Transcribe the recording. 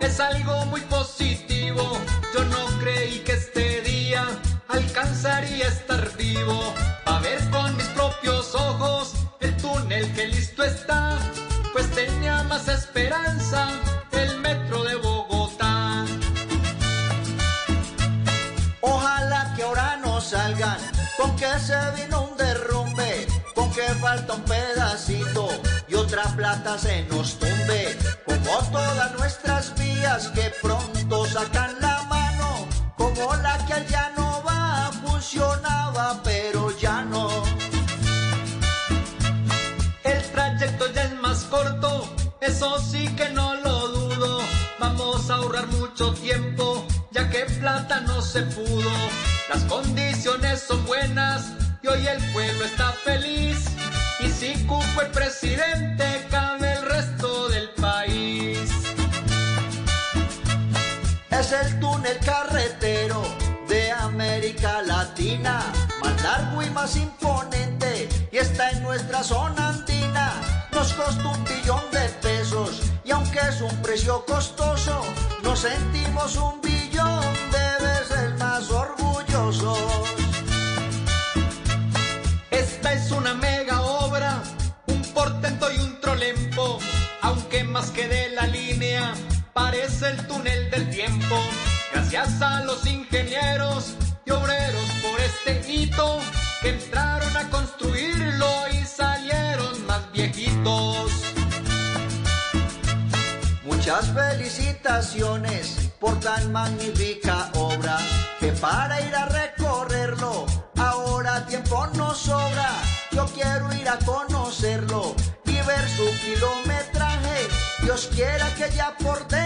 Es algo muy positivo. Yo no creí que este día alcanzaría estar vivo. A ver con mis propios ojos el túnel que listo está. Pues tenía más esperanza el metro de Bogotá. Ojalá que ahora no salgan con que se vino un derrumbe, con que falta un pedacito y otra plata se nos tumbe, que pronto sacan la mano, como la que allá no va, funcionaba pero ya no. El trayecto ya es más corto, eso sí que no lo dudo. Vamos a ahorrar mucho tiempo, ya que plata no se pudo. Las condiciones son buenas y hoy el pueblo está feliz. Y si cupo el presidente, cabe el carretero de América Latina, más largo y más imponente, y está en nuestra zona andina. Nos costó un billón de pesos, y aunque es un precio costoso, nos sentimos un billón de veces más orgullosos. Esta es una mega obra, un portento y un trolempo, aunque más que de la línea, parece el túnel del tiempo. Gracias a los ingenieros y obreros por este hito, que entraron a construirlo y salieron más viejitos. Muchas felicitaciones por tan magnífica obra que para ir a recorrerlo ahora tiempo nos sobra. Yo quiero ir a conocerlo y ver su kilometraje. Dios quiera que ya por dentro